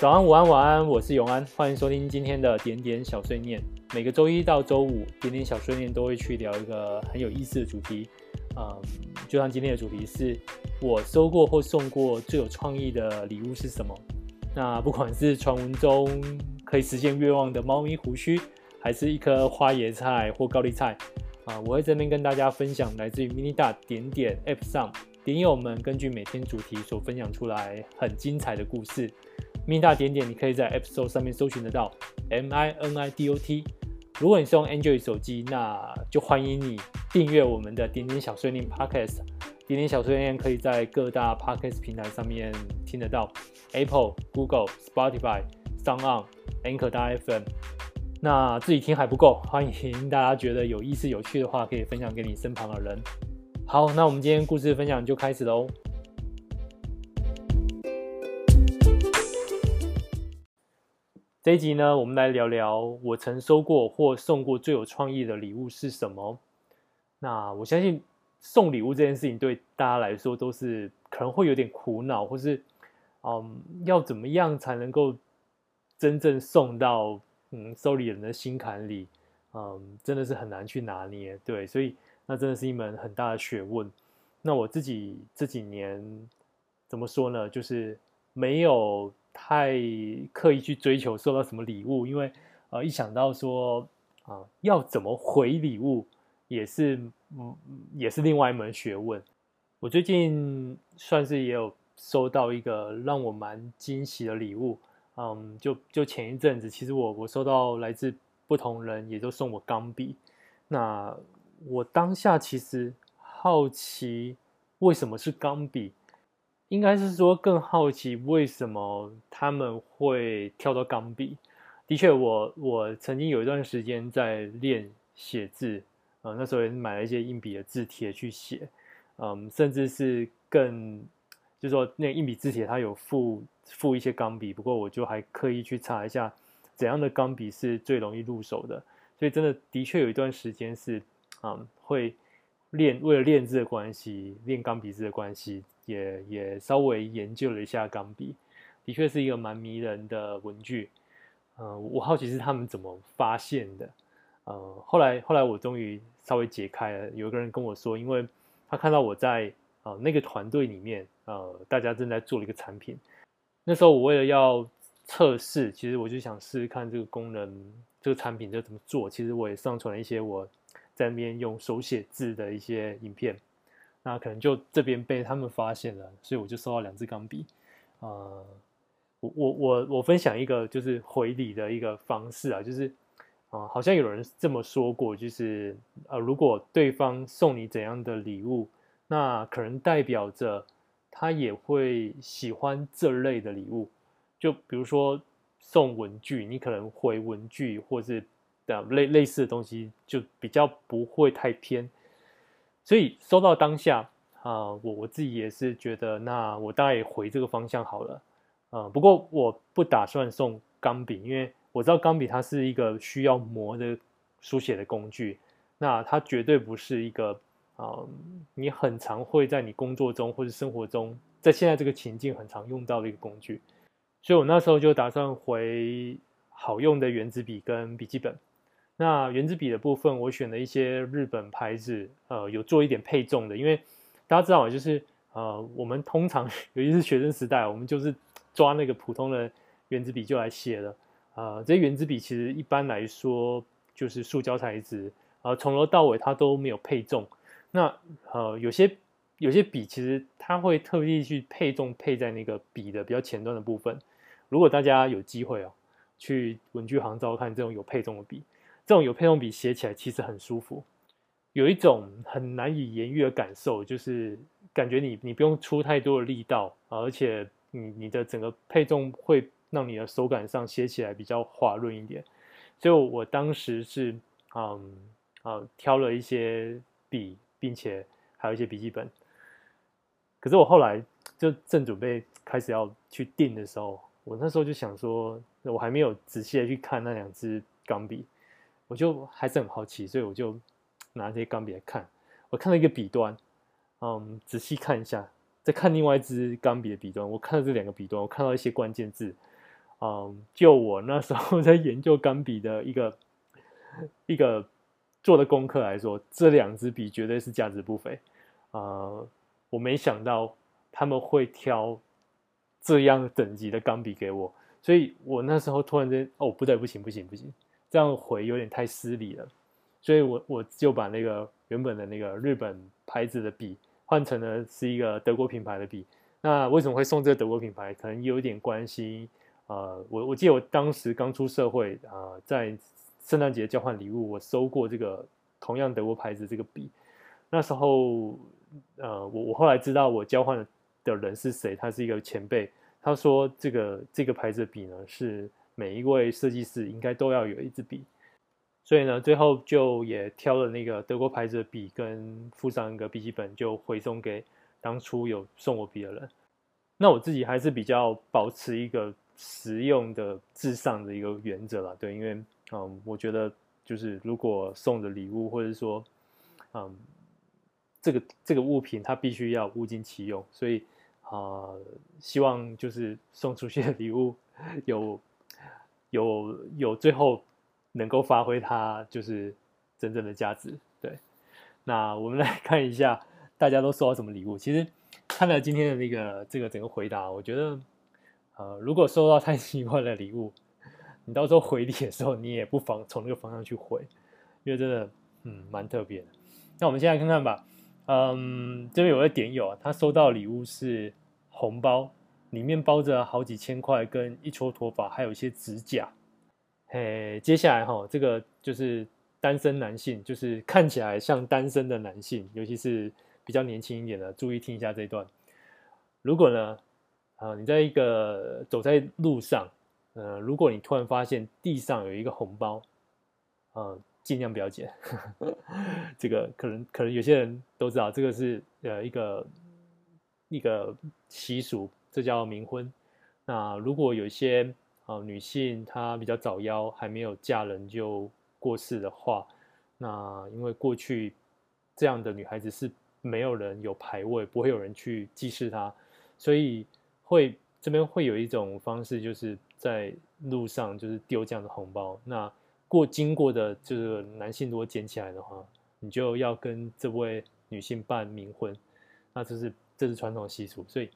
早安，午安，晚安，我是永安，欢迎收听今天的点点小碎念。每个周一到周五，点点小碎念都会去聊一个很有意思的主题。嗯，就像今天的主题是，我收过或送过最有创意的礼物是什么？那不管是传闻中可以实现愿望的猫咪胡须，还是一颗花椰菜或高丽菜，啊，我会这边跟大家分享来自于 Mini 大点点 App 上点友们根据每天主题所分享出来很精彩的故事。Min 大点点，你可以在 App Store 上面搜寻得到 M I N I D O T。如果你是用 Android 手机，那就欢迎你订阅我们的点点小碎念 Podcast。点点小碎念可以在各大 Podcast 平台上面听得到，Apple、Google、Spotify、SoundOn、Anchor 大 FM。那自己听还不够，欢迎大家觉得有意思、有趣的话，可以分享给你身旁的人。好，那我们今天故事分享就开始喽。这一集呢，我们来聊聊我曾收过或送过最有创意的礼物是什么。那我相信送礼物这件事情对大家来说都是可能会有点苦恼，或是嗯，要怎么样才能够真正送到嗯收礼人的心坎里？嗯，真的是很难去拿捏。对，所以那真的是一门很大的学问。那我自己这几年怎么说呢？就是没有。太刻意去追求收到什么礼物，因为呃，一想到说啊、要怎么回礼物，也是嗯，也是另外一门学问。我最近算是也有收到一个让我蛮惊喜的礼物，嗯，就就前一阵子，其实我我收到来自不同人，也都送我钢笔。那我当下其实好奇，为什么是钢笔？应该是说更好奇为什么他们会跳到钢笔。的确我，我曾经有一段时间在练写字，呃，那时候也买了一些硬笔的字帖去写，嗯，甚至是更，就是说那硬笔字帖它有附附一些钢笔，不过我就还刻意去查一下怎样的钢笔是最容易入手的。所以真的的确有一段时间是，嗯，会练为了练字的关系，练钢笔字的关系。也也稍微研究了一下钢笔，的确是一个蛮迷人的文具。呃，我好奇是他们怎么发现的。呃，后来后来我终于稍微解开了。有一个人跟我说，因为他看到我在呃那个团队里面，呃，大家正在做了一个产品。那时候我为了要测试，其实我就想试试看这个功能，这个产品就怎么做。其实我也上传了一些我在那边用手写字的一些影片。那可能就这边被他们发现了，所以我就收到两支钢笔。呃，我我我我分享一个就是回礼的一个方式啊，就是啊、呃，好像有人这么说过，就是呃，如果对方送你怎样的礼物，那可能代表着他也会喜欢这类的礼物。就比如说送文具，你可能回文具或是的类类似的东西，就比较不会太偏。所以收到当下啊，我我自己也是觉得，那我大概也回这个方向好了，啊，不过我不打算送钢笔，因为我知道钢笔它是一个需要磨的书写的工具，那它绝对不是一个啊，你很常会在你工作中或者生活中，在现在这个情境很常用到的一个工具，所以我那时候就打算回好用的原子笔跟笔记本。那原子笔的部分，我选了一些日本牌子，呃，有做一点配重的，因为大家知道，就是呃，我们通常尤其是学生时代，我们就是抓那个普通的原子笔就来写了，呃，这些原子笔其实一般来说就是塑胶材质，呃，从头到尾它都没有配重。那呃，有些有些笔其实它会特地去配重配在那个笔的比较前端的部分。如果大家有机会哦，去文具行照看这种有配重的笔。这种有配重笔写起来其实很舒服，有一种很难以言喻的感受，就是感觉你你不用出太多的力道，而且你你的整个配重会让你的手感上写起来比较滑润一点。所以我当时是嗯啊挑了一些笔，并且还有一些笔记本。可是我后来就正准备开始要去订的时候，我那时候就想说，我还没有仔细的去看那两支钢笔。我就还是很好奇，所以我就 拿这些钢笔来看。我看到一个笔端，嗯，仔细看一下，再看另外一支钢笔的笔端。我看到这两个笔端，我看到一些关键字，嗯，就我那时候 在研究钢笔的一个一个做的功课来说，这两支笔绝对是价值不菲啊、我没想到他们会挑这样等级的钢笔给我，所以我那时候突然间哦，不对，不行，不行，不行，这样回有点太失礼了，所以我我就把那个原本的那个日本牌子的笔换成了是一个德国品牌的笔。那为什么会送这个德国品牌？可能有一点关系。呃，我我记得我当时刚出社会啊、呃，在圣诞节交换礼物，我收过这个同样德国牌子这个笔。那时候，呃，我我后来知道我交换的人是谁，他是一个前辈。他说这个这个牌子的笔呢，是每一位设计师应该都要有一支笔。所以呢，最后就也挑了那个德国牌子的笔，跟附上一个笔记本，就回送给当初有送我笔的人。那我自己还是比较保持一个。实用的至上的一个原则了，对，因为嗯，我觉得就是如果送的礼物，或者说嗯，这个这个物品它必须要物尽其用，所以啊、希望就是送出去的礼物 有有有最后能够发挥它就是真正的价值。对，那我们来看一下大家都收到什么礼物。其实看了今天的那个这个整个回答，我觉得。呃，如果收到太奇怪的礼物，你到时候回礼的时候，你也不妨从那个方向去回，因为真的，嗯，蛮特别的。那我们先来看看吧。嗯，这边有个点友，他收到礼物是红包，里面包着好几千块，跟一撮头发，还有一些指甲。嘿，接下来哈，这个就是单身男性，就是看起来像单身的男性，尤其是比较年轻一点的，注意听一下这一段。如果呢？啊，你在一个走在路上，呃，如果你突然发现地上有一个红包，呃，尽量不要捡。这个可能可能有些人都知道，这个是呃一个一个习俗，这叫冥婚。那如果有一些啊、女性她比较早夭，还没有嫁人就过世的话，那因为过去这样的女孩子是没有人有牌位，不会有人去祭祀她，所以。会这边会有一种方式，就是在路上就是丢这样的红包。那过经过的这个男性如果捡起来的话，你就要跟这位女性办冥婚。那这是这是传统习俗，所以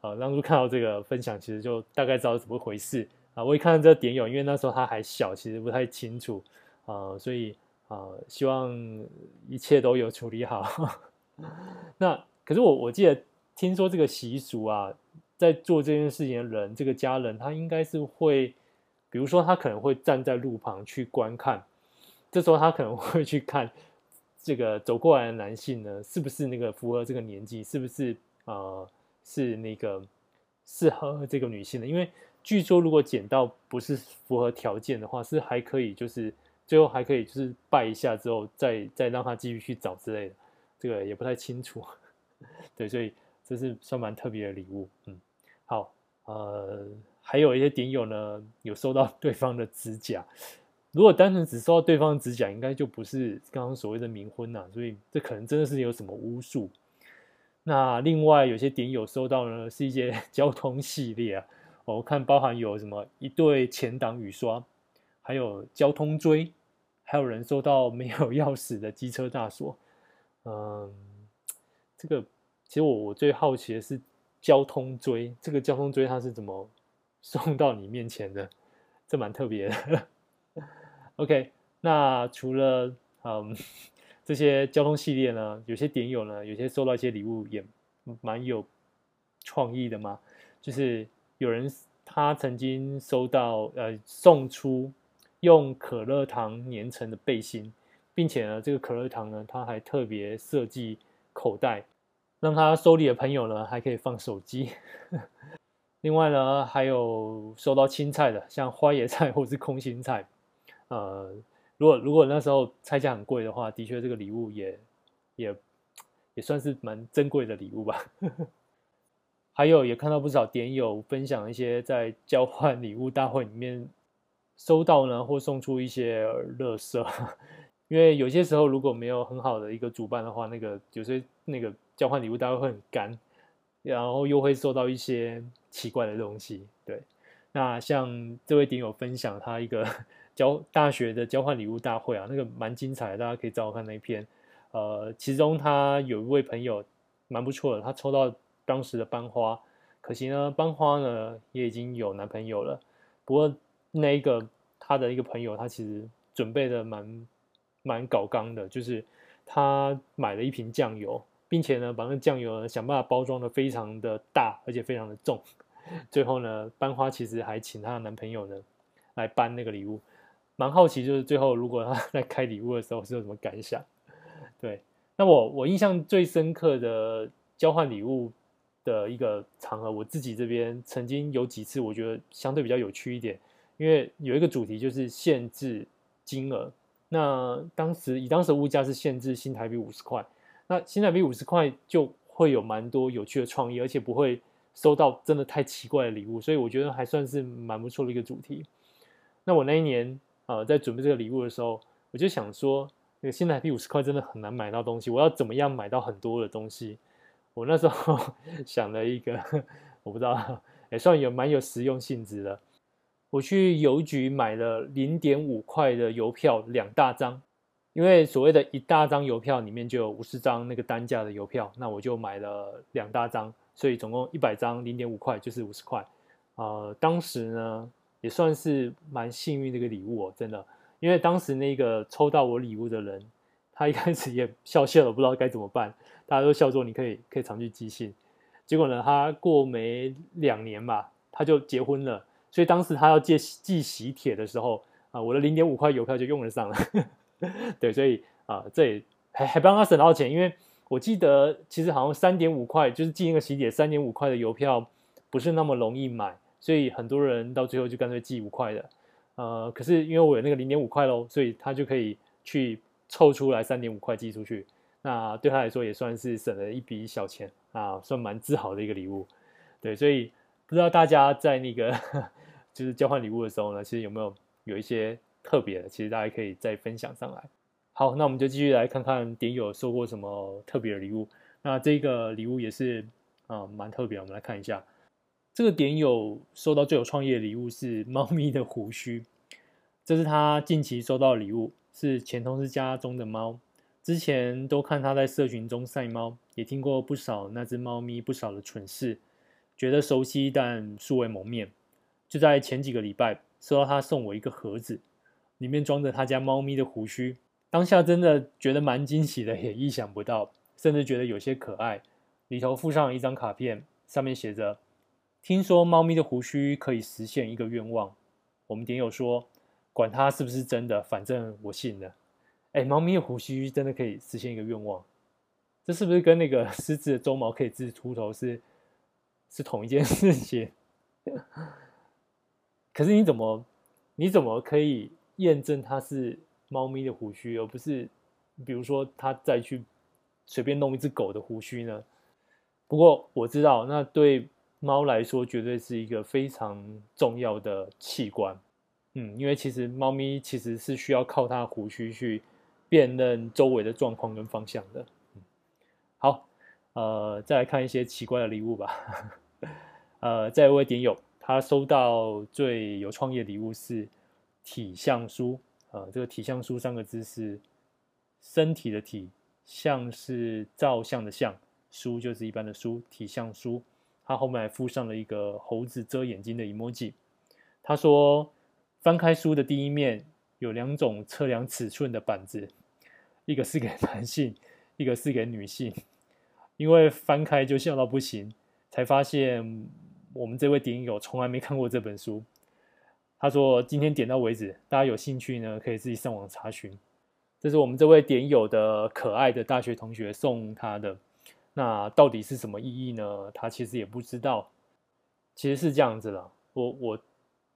呃，当初看到这个分享，其实就大概知道怎么回事啊。我一看到这个点友，因为那时候他还小，其实不太清楚啊，所以啊，希望一切都有处理好。那可是我我记得听说这个习俗啊。在做这件事情的人，这个家人他应该是会，比如说他可能会站在路旁去观看，这时候他可能会去看这个走过来的男性呢，是不是那个符合这个年纪，是不是呃是那个适合这个女性的？因为据说如果捡到不是符合条件的话，是还可以就是最后还可以就是拜一下之后再再让他继续去找之类的，这个也不太清楚。对，所以这是算蛮特别的礼物，嗯。好，呃，还有一些点友呢，有收到对方的指甲。如果单纯只收到对方的指甲，应该就不是刚刚所谓的冥婚呐、所以这可能真的是有什么巫术。那另外有些点友收到呢，是一些 交通系列啊。我看包含有什么一对前挡雨刷，还有交通锥，还有人收到没有钥匙的机车大锁。嗯，这个其实我我最好奇的是。交通锥，这个交通锥它是怎么 送到你面前的？这蛮特别的。OK，那除了嗯这些交通系列呢，有些点友呢，有些收到一些礼物也蛮有创意的嘛。就是有人他曾经收到呃送出用可乐糖粘成的背心，并且呢这个可乐糖呢，他还特别设计口袋。让他收礼的朋友呢，还可以放手机。另外呢，还有收到青菜的，像花椰菜或是空心菜。呃，如果如果那时候菜价很贵的话，的确这个礼物也也也算是蛮珍贵的礼物吧。还有也看到不少点友分享一些在交换礼物大会里面收到呢，或送出一些乐色。因为有些时候如果没有很好的一个主办的话，那个有些那个。交换礼物大会会很干，然后又会收到一些奇怪的东西，对，那像这位点友分享他一个交大学的交换礼物大会啊，那个蛮精彩的，大家可以找我看那一篇。呃，其中他有一位朋友蛮不错的，他抽到当时的班花，可惜呢，班花呢也已经有男朋友了。不过那一个他的一个朋友，他其实准备的蛮蛮搞刚的，就是他买了一瓶酱油，并且呢把那酱油呢想办法包装的非常的大，而且非常的重。最后呢，班花其实还请她的男朋友呢来搬那个礼物，蛮好奇，就是最后如果他 在开礼物的时候是有什么感想？对，那我我印象最深刻的交换礼物的一个场合，我自己这边曾经有几次，我觉得相对比较有趣一点，因为有一个主题就是限制金额。那当时以当时物价是限制新台币五十块，那新台币五十块就会有蛮多有趣的创意，而且不会收到真的太奇怪的礼物，所以我觉得还算是蛮不错的一个主题。那我那一年呃在准备这个礼物的时候，我就想说。那个新台币五十块真的很难买到东西，我要怎么样买到很多的东西？我那时候 想了一个，我不知道，也算有蛮有实用性质的。我去邮局买了零点五块的邮票两大张，因为所谓的一大张邮票里面就有五十张那个单价的邮票，那我就买了两大张，所以总共一百张零点五块就是五十块。呃，当时呢也算是蛮幸运的一个礼物哦，真的。因为当时那个抽到我礼物的人，他一开始也笑笑了，不知道该怎么办。大家都笑说你可以可以常去寄信。结果呢，他过没两年吧，他就结婚了。所以当时他要寄寄喜帖的时候啊，我的零点五块邮票就用得上了。对，所以啊，这也还还帮他省到钱，因为我记得其实好像三点五块就是寄那个喜帖，三点五块的邮票不是那么容易买，所以很多人到最后就干脆寄五块的。呃，可是因为我有那个零点五块喽，所以他就可以去凑出来三点五块寄出去。那对他来说也算是省了一笔小钱啊，算蛮自豪的一个礼物。对，所以不知道大家在那个 就是交换礼物的时候呢，其实有没有有一些特别的？其实大家可以再分享上来。好，那我们就继续来看看点友收过什么特别的礼物。那这个礼物也是啊蛮特别，我们来看一下。这个点友收到最有创意的礼物是猫咪的胡须，这是他近期收到的礼物，是前同事家中的猫。之前都看他在社群中晒猫，也听过不少那只猫咪不少的蠢事，觉得熟悉但素未谋面。就在前几个礼拜，收到他送我一个盒子，里面装着他家猫咪的胡须，当下真的觉得蛮惊喜的，也意想不到，甚至觉得有些可爱。里头附上了一张卡片，上面写着。听说猫咪的胡须可以实现一个愿望，我们点友说，管它是不是真的，反正我信了。哎，猫咪的胡须真的可以实现一个愿望，这是不是跟那个狮子的鬃毛可以治秃头是 是同一件事情？可是你怎么你怎么可以验证它是猫咪的胡须，而不是比如说他再去随便弄一只狗的胡须呢？不过我知道，那对。猫来说，绝对是一个非常重要的器官，嗯，因为其实猫咪其实是需要靠它胡须去辨认周围的状况跟方向的。嗯，好，呃，再来看一些奇怪的礼物吧。呃，再一位点友，他收到最有创意的礼物是体相书。呃，这个体相书三个字是身体的体，相是照相的相，书就是一般的书，体相书。他后面还附上了一个猴子遮眼睛的 emoji。他说：“翻开书的第一面有两种测量尺寸的板子，一个是给男性，一个是给女性。因为翻开就笑到不行，才发现我们这位点友从来没看过这本书。”他说：“今天点到为止，大家有兴趣呢，可以自己上网查询。”这是我们这位点友的可爱的大学同学送他的。那到底是什么意义呢？他其实也不知道。其实是这样子的，我我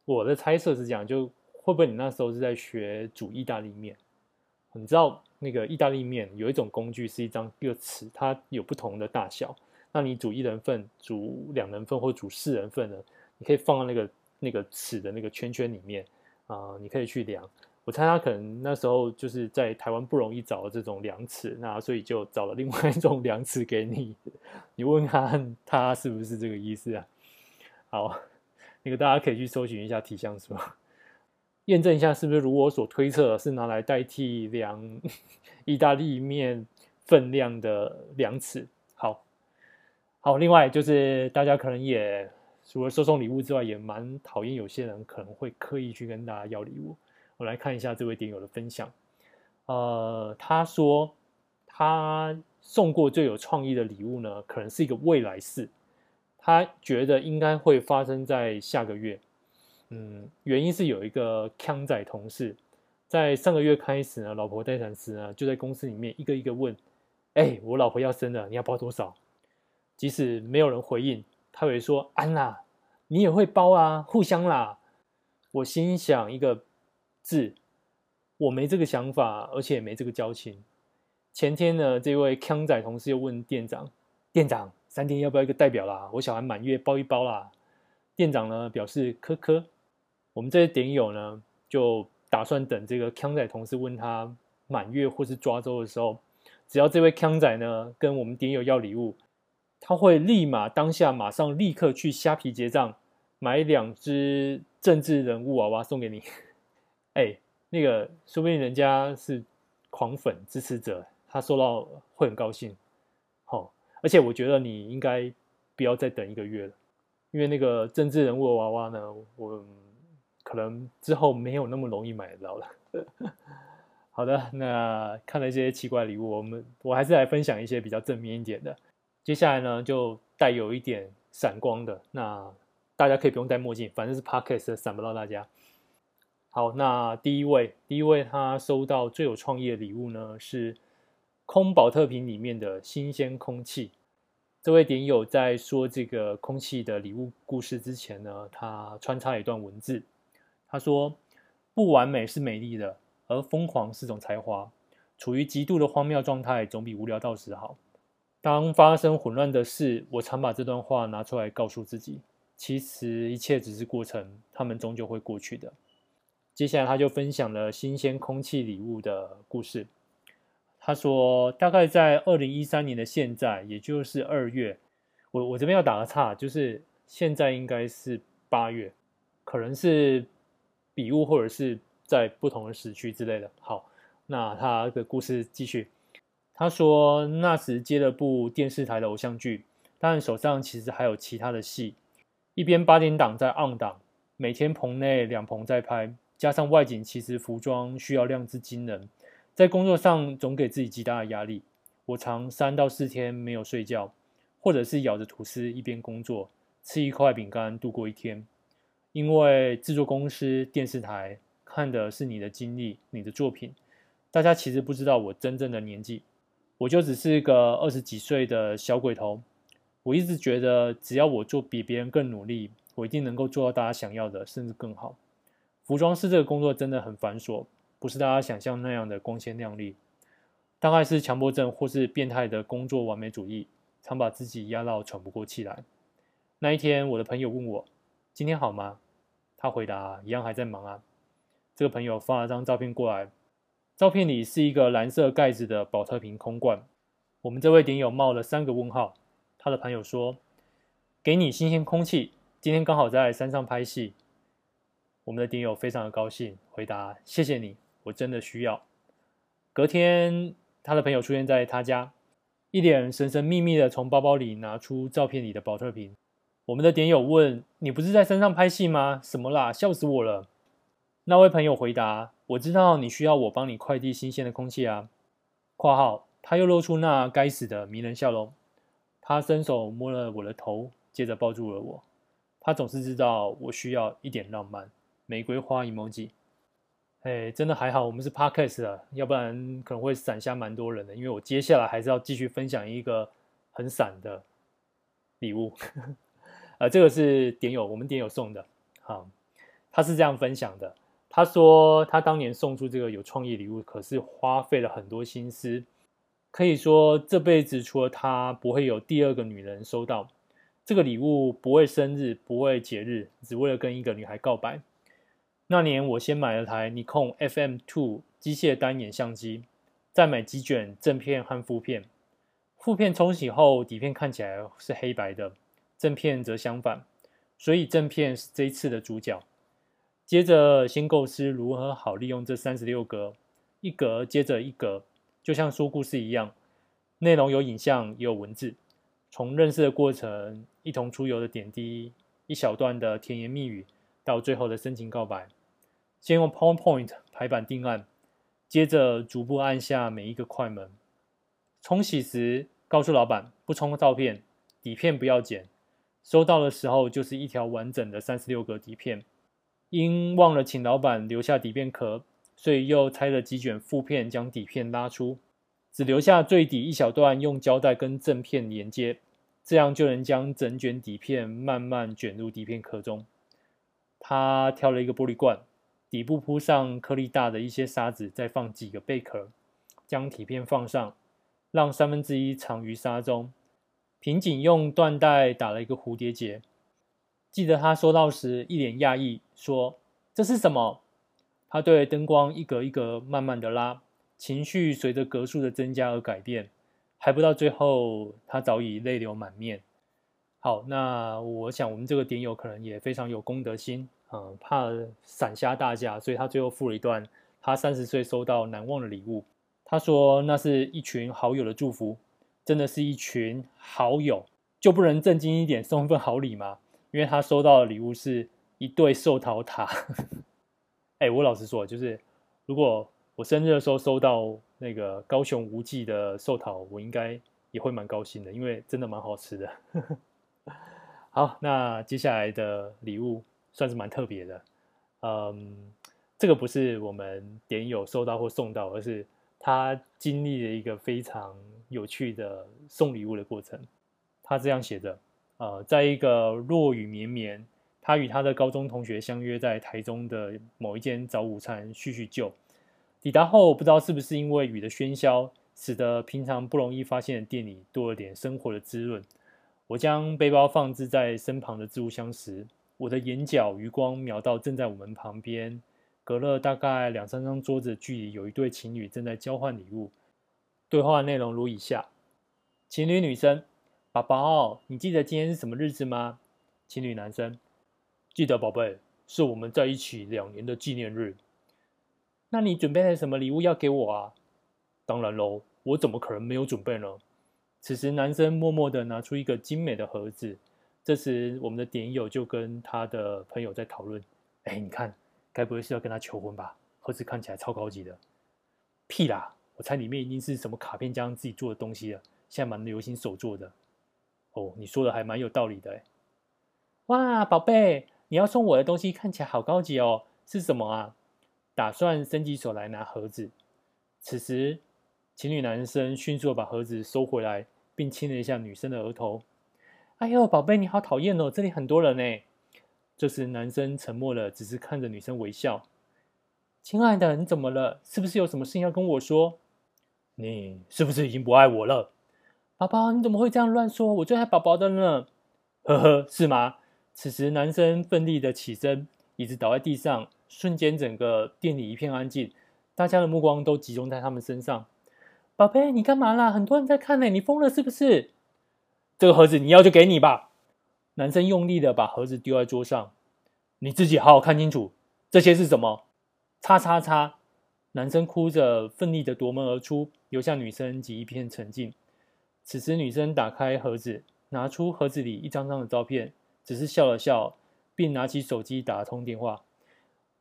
我的猜测是这样，就会不会你那时候是在学煮意大利面？你知道那个意大利面有一种工具是一张一个尺，它有不同的大小。那你煮一人份、煮两人份或煮四人份的，你可以放到那个那个尺的那个圈圈里面啊，你可以去量。我猜他可能那时候就是在台湾不容易找这种量尺，那所以就找了另外一种量尺给你。你问他，他是不是这个意思啊？好，那个大家可以去搜寻一下体香书，验证一下是不是如我所推测，是拿来代替量 意大利面分量的量尺。好，好，另外就是大家可能也除了收送礼物之外，也蛮讨厌有些人可能会刻意去跟大家要礼物。我来看一下这位点友的分享，呃，他说他送过最有创意的礼物呢，可能是一个未来式。他觉得应该会发生在下个月，嗯，原因是有一个锵仔同事，在上个月开始呢，老婆待产时呢，就在公司里面一个一个问，哎，我老婆要生了，你要包多少？即使没有人回应，他会说，安啦，你也会包啊，互相啦。我心想一个字，我没这个想法，而且也没这个交情。前天呢，这位康仔同事又问店长，店长。三天要不要一个代表啦？我小孩满月包一包啦。店长呢表示科科。我们这些点友呢就打算等这个康仔同事问他满月或是抓周的时候，只要这位康仔呢跟我们点友要礼物，他会立马当下马上立刻去虾皮结账，买两只政治人物娃娃送给你。哎，那个说不定人家是狂粉支持者，他收到会很高兴。好而且我觉得你应该不要再等一个月了，因为那个政治人物的娃娃呢，我可能之后没有那么容易买得到了。好的，那看了一些奇怪礼物，我们我还是来分享一些比较正面一点的。接下来呢，就带有一点闪光的，那大家可以不用戴墨镜，反正是 Podcast 闪不到大家。好，那第一位，第一位他收到最有创意的礼物呢是。空宝特瓶里面的新鲜空气，这位点友在说这个空气的礼物故事之前呢，他穿插一段文字。他说：“不完美是美丽的，而疯狂是种才华。处于极度的荒谬状态，总比无聊到时好。当发生混乱的事，我常把这段话拿出来告诉自己。其实一切只是过程，他们终究会过去的。”接下来他就分享了新鲜空气礼物的故事。他说：“大概在二零一三年的现在，也就是二月，我我这边要打个岔，就是现在应该是八月，可能是笔误或者是在不同的时区之类的。好，那他的故事继续。他说那时接了部电视台的偶像剧，但手上其实还有其他的戏，一边八点档在 on 档，每天棚内两棚在拍，加上外景，其实服装需要量之惊人。”在工作上总给自己极大的压力，我常三到四天没有睡觉，或者是咬着吐司一边工作，吃一块饼干度过一天。因为制作公司、电视台看的是你的经历、你的作品，大家其实不知道我真正的年纪，我就只是一个二十几岁的小鬼头。我一直觉得，只要我做比别人更努力，我一定能够做到大家想要的，甚至更好。服装师这个工作真的很繁琐。不是大家想象那样的光鲜亮丽，大概是强迫症或是变态的工作完美主义，常把自己压到喘不过气来。那一天，我的朋友问我今天好吗？他回答一样还在忙啊。这个朋友发了张照片过来，照片里是一个蓝色盖子的宝特瓶空罐。我们这位顶友冒了三个问号。他的朋友说：“给你新鲜空气，今天刚好在山上拍戏。”我们的点友非常的高兴，回答：“谢谢你。”我真的需要。隔天，他的朋友出现在他家，一脸神神秘秘的从包包里拿出照片里的保特瓶。我们的点友问：“你不是在山上拍戏吗？什么啦？笑死我了！”那位朋友回答：“我知道你需要我帮你快递新鲜的空气啊。”（括号他又露出那该死的迷人笑容。他伸手摸了我的头，接着抱住了我。他总是知道我需要一点浪漫。玫瑰花 emoji。哎，真的还好，我们是 podcast 啊，要不然可能会闪瞎蛮多人的。因为我接下来还是要继续分享一个很闪的礼物，呃，这个是点友，我们点友送的。好，他是这样分享的，他说他当年送出这个有创意礼物，可是花费了很多心思，可以说这辈子除了他，不会有第二个女人收到这个礼物，不为生日，不为节日，只为了跟一个女孩告白。那年我先买了台尼康 FM2 机械单眼相机，再买几卷正片和负片。负片冲洗后，底片看起来是黑白的，正片则相反。所以正片是这一次的主角。接着先构思如何好利用这三十六格，一格接着一格，就像说故事一样，内容有影像也有文字，从认识的过程、一同出游的点滴、一小段的甜言蜜语，到最后的深情告白。先用 PowerPoint 排版定案，接着逐步按下每一个快门。冲洗时告诉老板不冲照片，底片不要剪。收到的时候就是一条完整的三十六格底片。因忘了请老板留下底片壳，所以又拆了几卷副片，将底片拉出，只留下最底一小段，用胶带跟正片连接，这样就能将整卷底片慢慢卷入底片壳中。他挑了一个玻璃罐，底部铺上颗粒大的一些沙子，再放几个贝壳，将底片放上，让三分之一藏于沙中，紧紧用缎带打了一个蝴蝶结。记得他收到时一脸讶异，说：“这是什么？”他对灯光一格一格慢慢的拉，情绪随着格数的增加而改变。还不到最后，他早已泪流满面。好，那我想我们这个点友可能也非常有公德心，嗯，怕闪瞎大家，所以他最后附了一段他三十岁收到难忘的礼物。他说：“那是一群好友的祝福，真的是一群好友，就不能正经一点送一份好礼吗？”因为他收到的礼物是一对寿桃塔，哎，我老实说，就是如果我生日的时候收到那个高雄无忌的寿桃，我应该也会蛮高兴的，因为真的蛮好吃的。好，那接下来的礼物算是蛮特别的，嗯，这个不是我们点友收到或送到，而是他经历了一个非常有趣的送礼物的过程。他这样写着。呃，在一个落雨绵绵，他与他的高中同学相约在台中的某一间早午餐叙叙旧。抵达后，不知道是不是因为雨的喧嚣，使得平常不容易发现的店里多了点生活的滋润。我将背包放置在身旁的置物箱时，我的眼角余光瞄到正在我们旁边，隔了大概两三张桌子的距离，有一对情侣正在交换礼物。对话内容如以下：情侣女生。宝宝，你记得今天是什么日子吗？情侣男生，记得宝贝，是我们在一起两年的纪念日。那你准备了什么礼物要给我啊？当然喽，我怎么可能没有准备呢？此时，男生默默地拿出一个精美的盒子。这时，我们的点友就跟他的朋友在讨论：“哎，你看，该不会是要跟他求婚吧？盒子看起来超高级的。”屁啦，我猜里面一定是什么卡片加上自己做的东西了。现在蛮流行手做的。哦，你说的还蛮有道理的哎！哇，宝贝，你要送我的东西看起来好高级哦，是什么啊？打算伸起手来拿盒子。此时，情侣男生迅速的把盒子收回来，并亲了一下女生的额头。哎呦，宝贝，你好讨厌哦，这里很多人呢。这时，男生沉默了，只是看着女生微笑。亲爱的，你怎么了？是不是有什么事情要跟我说？你是不是已经不爱我了？宝宝，你怎么会这样乱说？我最爱宝宝的呢。呵呵，是吗？此时，男生奋力的起身，椅子倒在地上，瞬间整个店里一片安静，大家的目光都集中在他们身上。宝贝，你干嘛啦？很多人在看呢，你疯了是不是？这个盒子你要就给你吧。男生用力的把盒子丢在桌上，你自己好好看清楚，这些是什么？叉叉叉！男生哭着奋力的夺门而出，留下女生及一片沉静。此时，女生打开盒子，拿出盒子里一张张的照片，只是笑了笑，并拿起手机打了通电话。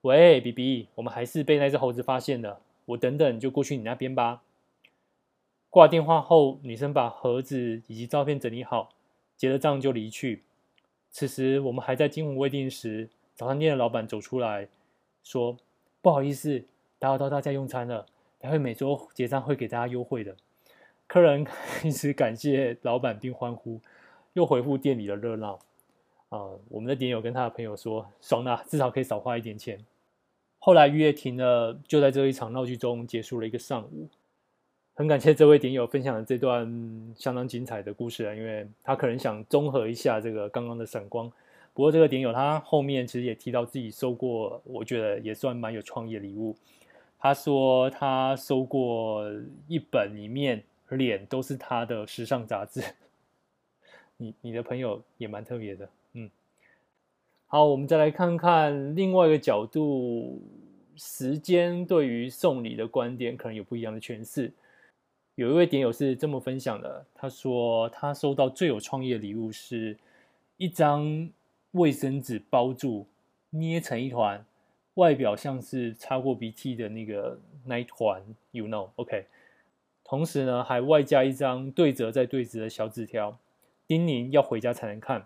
喂，B B，我们还是被那只猴子发现了。我等等就过去你那边吧。挂电话后，女生把盒子以及照片整理好，结了账就离去。此时，我们还在惊魂未定时，早餐店的老板走出来，说：“不好意思，打扰到大家用餐了。待会每周结账会给大家优惠的。”客人 开始感谢老板并欢呼，又回复店里的热闹。啊、我们的点友跟他的朋友说：“爽啦，至少可以少花一点钱。”后来雨也停了，就在这一场闹剧中结束了一个上午。很感谢这位点友分享的这段相当精彩的故事啊，因为他可能想综合一下这个刚刚的闪光。不过这个点友他后面其实也提到自己收过，我觉得也算蛮有创意的礼物。他说他收过一本里面。脸都是他的时尚杂志，你你的朋友也蛮特别的，嗯。好，我们再来看看另外一个角度，时间对于送礼的观点可能有不一样的诠释。有一位点友是这么分享的，他说他收到最有创意的礼物是一张卫生纸包住，捏成一团，外表像是擦过鼻涕的那个那一团，you know，OK。同时呢，还外加一张对折再对折的小纸条，叮咛要回家才能看。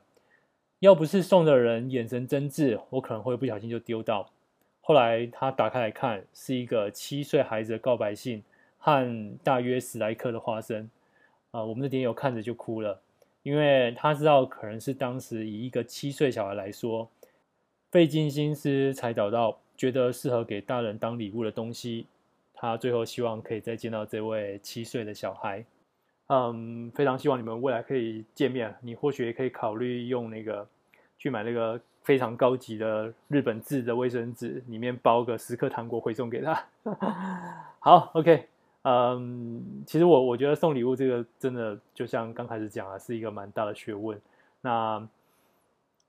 要不是送的人眼神真挚，我可能会不小心就丢到。后来他打开来看，是一个七岁孩子的告白信和大约十来颗的花生。啊、我们的点友看着就哭了，因为他知道可能是当时以一个七岁小孩来说，费尽心思才找到觉得适合给大人当礼物的东西。他最后希望可以再见到这位七岁的小孩。嗯，非常希望你们未来可以见面。你或许也可以考虑用那个。去买那个非常高级的日本制的卫生纸，里面包个十颗糖果回送给他。好，OK，嗯，其实我我觉得送礼物这个真的就像刚开始讲的，是一个蛮大的学问。那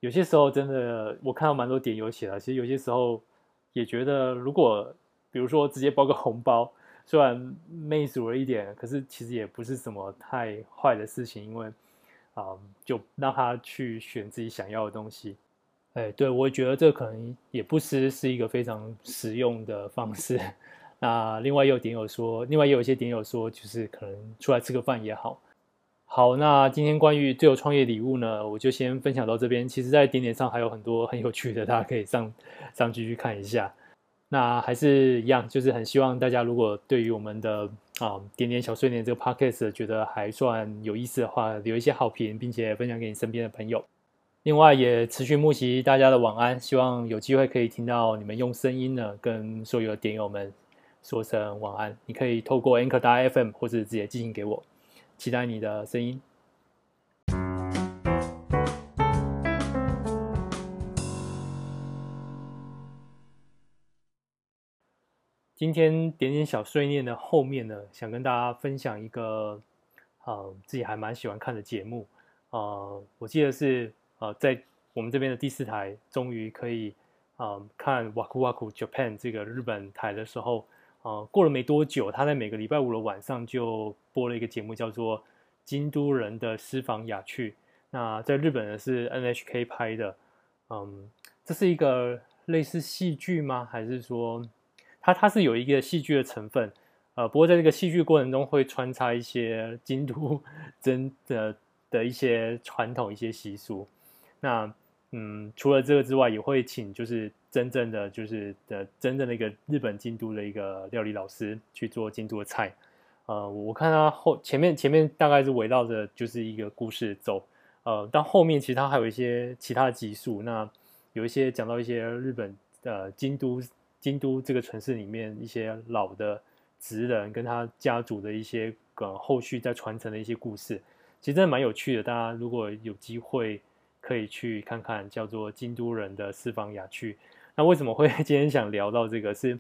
有些时候真的我看到蛮多点有写了，其实有些时候也觉得，如果比如说直接包个红包，虽然媚俗了一点，可是其实也不是什么太坏的事情，因为。啊、就让他去选自己想要的东西。哎，对，我觉得这可能也不失是一个非常实用的方式。那另外也有点友说，另外也有一些点友说，就是可能出来吃个饭也好。好，那今天关于最有创业礼物呢，我就先分享到这边。其实，在点点上还有很多很有趣的，大家可以上上去去看一下。那还是一样，就是很希望大家如果对于我们的啊点点小碎念这个 podcast 觉得还算有意思的话，留一些好评，并且分享给你身边的朋友。另外也持续募集大家的晚安，希望有机会可以听到你们用声音呢跟所有的点友们说声晚安。你可以透过 Anchor FM 或者直接寄信给我，期待你的声音。今天点点小碎念的后面呢，想跟大家分享一个呃自己还蛮喜欢看的节目。呃，我记得是呃在我们这边的第四台终于可以呃看 Waku Waku Japan 这个日本台的时候，呃过了没多久，他在每个礼拜五的晚上就播了一个节目，叫做《京都人的私房雅趣》。那在日本呢是 NHK 拍的，嗯，这是一个类似戏剧吗？还是说？它它是有一个戏剧的成分，呃，不过在这个戏剧过程中会穿插一些京都 真的的一些传统、一些习俗。那嗯，除了这个之外，也会请就是真正的就是的真正的一个日本京都的一个料理老师去做京都的菜。呃，我看他后前面前面大概是围绕着就是一个故事走，呃，到后面其实他还有一些其他的集数，那有一些讲到一些日本呃京都。京都这个城市里面一些老的职人跟他家族的一些呃后续在传承的一些故事，其实真的蛮有趣的。大家如果有机会可以去看看，叫做《京都人的私房雅趣》。那为什么会 今天想聊到这个？是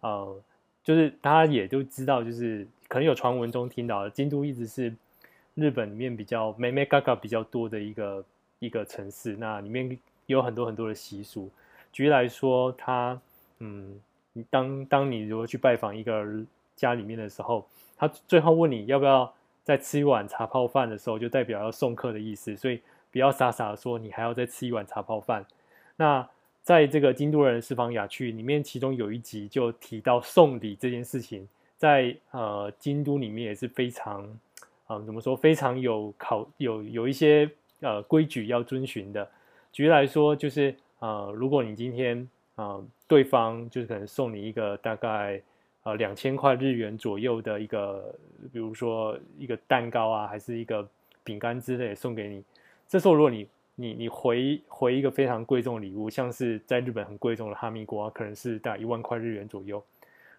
呃，就是大家也都知道，就是可能有传闻中听到的，京都一直是日本里面比较眉眉角角比较多的一个一个城市。那里面有很多很多的习俗。举例来说，它嗯，当当你如果去拜访一个家里面的时候，他最后问你要不要再吃一碗茶泡饭的时候，就代表要送客的意思，所以不要傻傻的说你还要再吃一碗茶泡饭。那在这个京都人私房雅趣里面，其中有一集就提到送礼这件事情，在呃京都里面也是非常啊、怎么说非常有考有有一些呃规矩要遵循的。举例来说，就是呃如果你今天啊、呃，对方就是可能送你一个大概呃两千块日元左右的一个，比如说一个蛋糕啊，还是一个饼干之类送给你。这时候如果你你你回回一个非常贵重的礼物，像是在日本很贵重的哈密瓜，可能是大概一万块日元左右。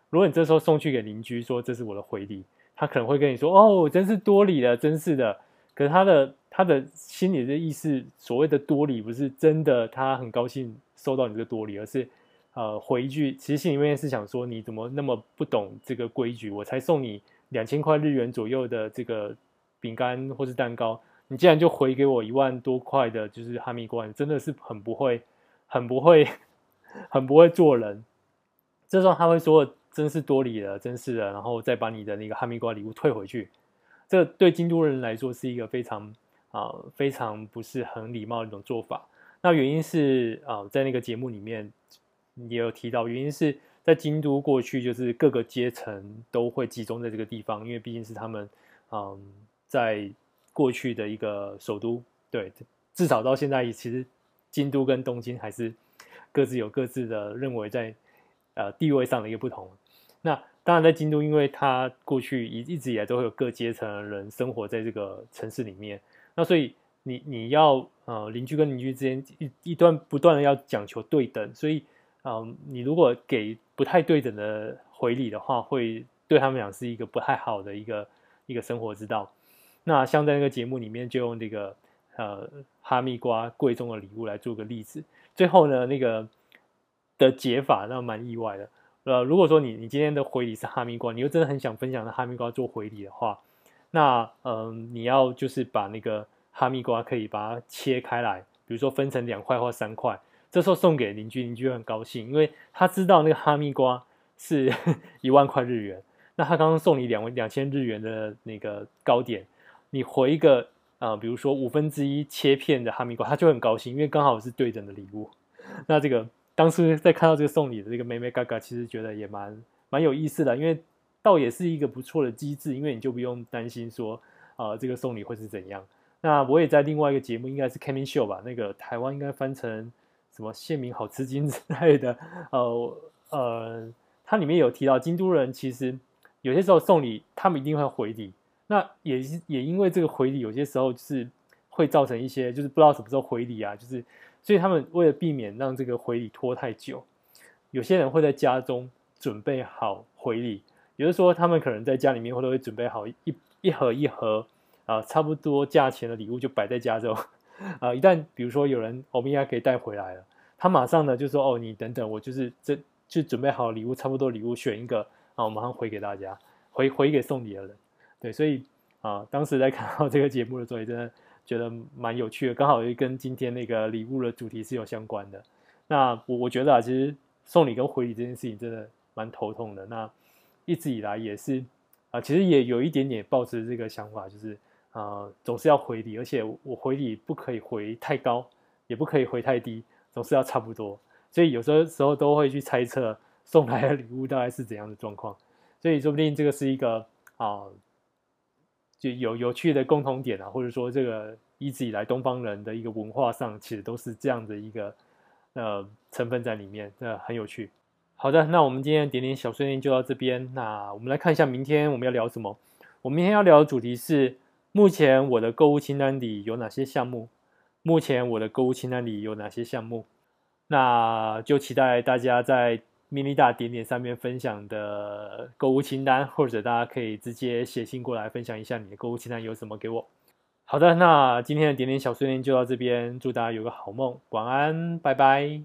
如果你这时候送去给邻居说，这是我的回礼，他可能会跟你说哦，真是多礼了，真是的。可是他的他的心里的意思，所谓的多礼不是真的，他很高兴。收到你这个多礼，而是，呃，回一句，其实心里面是想说，你怎么那么不懂这个规矩？我才送你两千块日元左右的这个饼干或是蛋糕，你竟然就回给我一万多块的，就是哈密瓜，真的是很不会，很不会，很不会做人。这时候他会说：“真是多礼了，真是的。”然后再把你的那个哈密瓜礼物退回去。这对京都人来说是一个非常啊、非常不是很礼貌的一种做法。那原因是啊、在那个节目里面也有提到，原因是在京都过去就是各个阶层都会集中在这个地方，因为毕竟是他们嗯、在过去的一个首都。对，至少到现在，其实京都跟东京还是各自有各自的认为在呃地位上的一个不同。那当然，在京都，因为它过去一一直以来都会有各阶层的人生活在这个城市里面，那所以你你要呃邻居跟邻居之间一一段不断的要讲求对等，所以嗯、你如果给不太对等的回礼的话，会对他们俩是一个不太好的一个一个生活之道。那像在那个节目里面，就用这个。呃，哈密瓜贵重的礼物来做个例子。最后呢，那个的解法那蛮意外的。呃，如果说你你今天的回礼是哈密瓜，你又真的很想分享的哈密瓜做回礼的话，那嗯、你要就是把那个哈密瓜可以把它切开来，比如说分成两块或三块，这时候送给邻居，邻居会很高兴，因为他知道那个哈密瓜是 一万块日元，那他刚刚送你两两千日元的那个糕点，你回一个。啊、比如说五分之一切片的哈密瓜，他就很高兴，因为刚好是对等的礼物。那这个当时在看到这个送礼的这个妹妹嘎嘎，其实觉得也蛮蛮有意思的，因为倒也是一个不错的机制，因为你就不用担心说啊、这个送礼会是怎样。那我也在另外一个节目，应该是 Kenmin Show 吧，那个台湾应该翻成什么县民好吃惊之类的。呃呃，它里面有提到京都人其实有些时候送礼，他们一定会回礼。那也是也因为这个回礼，有些时候就是会造成一些，就是不知道什么时候回礼啊，就是所以他们为了避免让这个回礼拖太久，有些人会在家中准备好回礼，也就是说，他们可能在家里面会都会准备好一一盒一盒啊，差不多价钱的礼物就摆在家中啊，一旦比如说有人欧米亚可以带回来了，他马上呢就说哦，你等等，我就是这就准备好礼物，差不多礼物选一个啊，我马上回给大家，回回给送礼的人。对，所以啊，当时在看到这个节目的时候，也真的觉得蛮有趣的，刚好又跟今天那个礼物的主题是有相关的。那我我觉得啊，其实送礼跟回礼这件事情真的蛮头痛的。那一直以来也是啊，其实也有一点点抱持这个想法，就是啊，总是要回礼，而且我回礼不可以回太高，也不可以回太低，总是要差不多。所以有时候时候都会去猜测送来的礼物大概是怎样的状况。所以说不定这个是一个啊。有有趣的共同点啊，或者说这个一直以来东方人的一个文化上，其实都是这样的一个呃成分在里面，那很有趣。好的，那我们今天点点小碎念就到这边。那我们来看一下明天我们要聊什么。我明天要聊的主题是：目前我的购物清单里有哪些项目？目前我的购物清单里有哪些项目？那就期待大家在。Mini 大点点上面分享的购物清单，或者大家可以直接写信过来分享一下你的购物清单有什么给我。好的，那今天的点点小碎念就到这边，祝大家有个好梦，晚安，拜拜。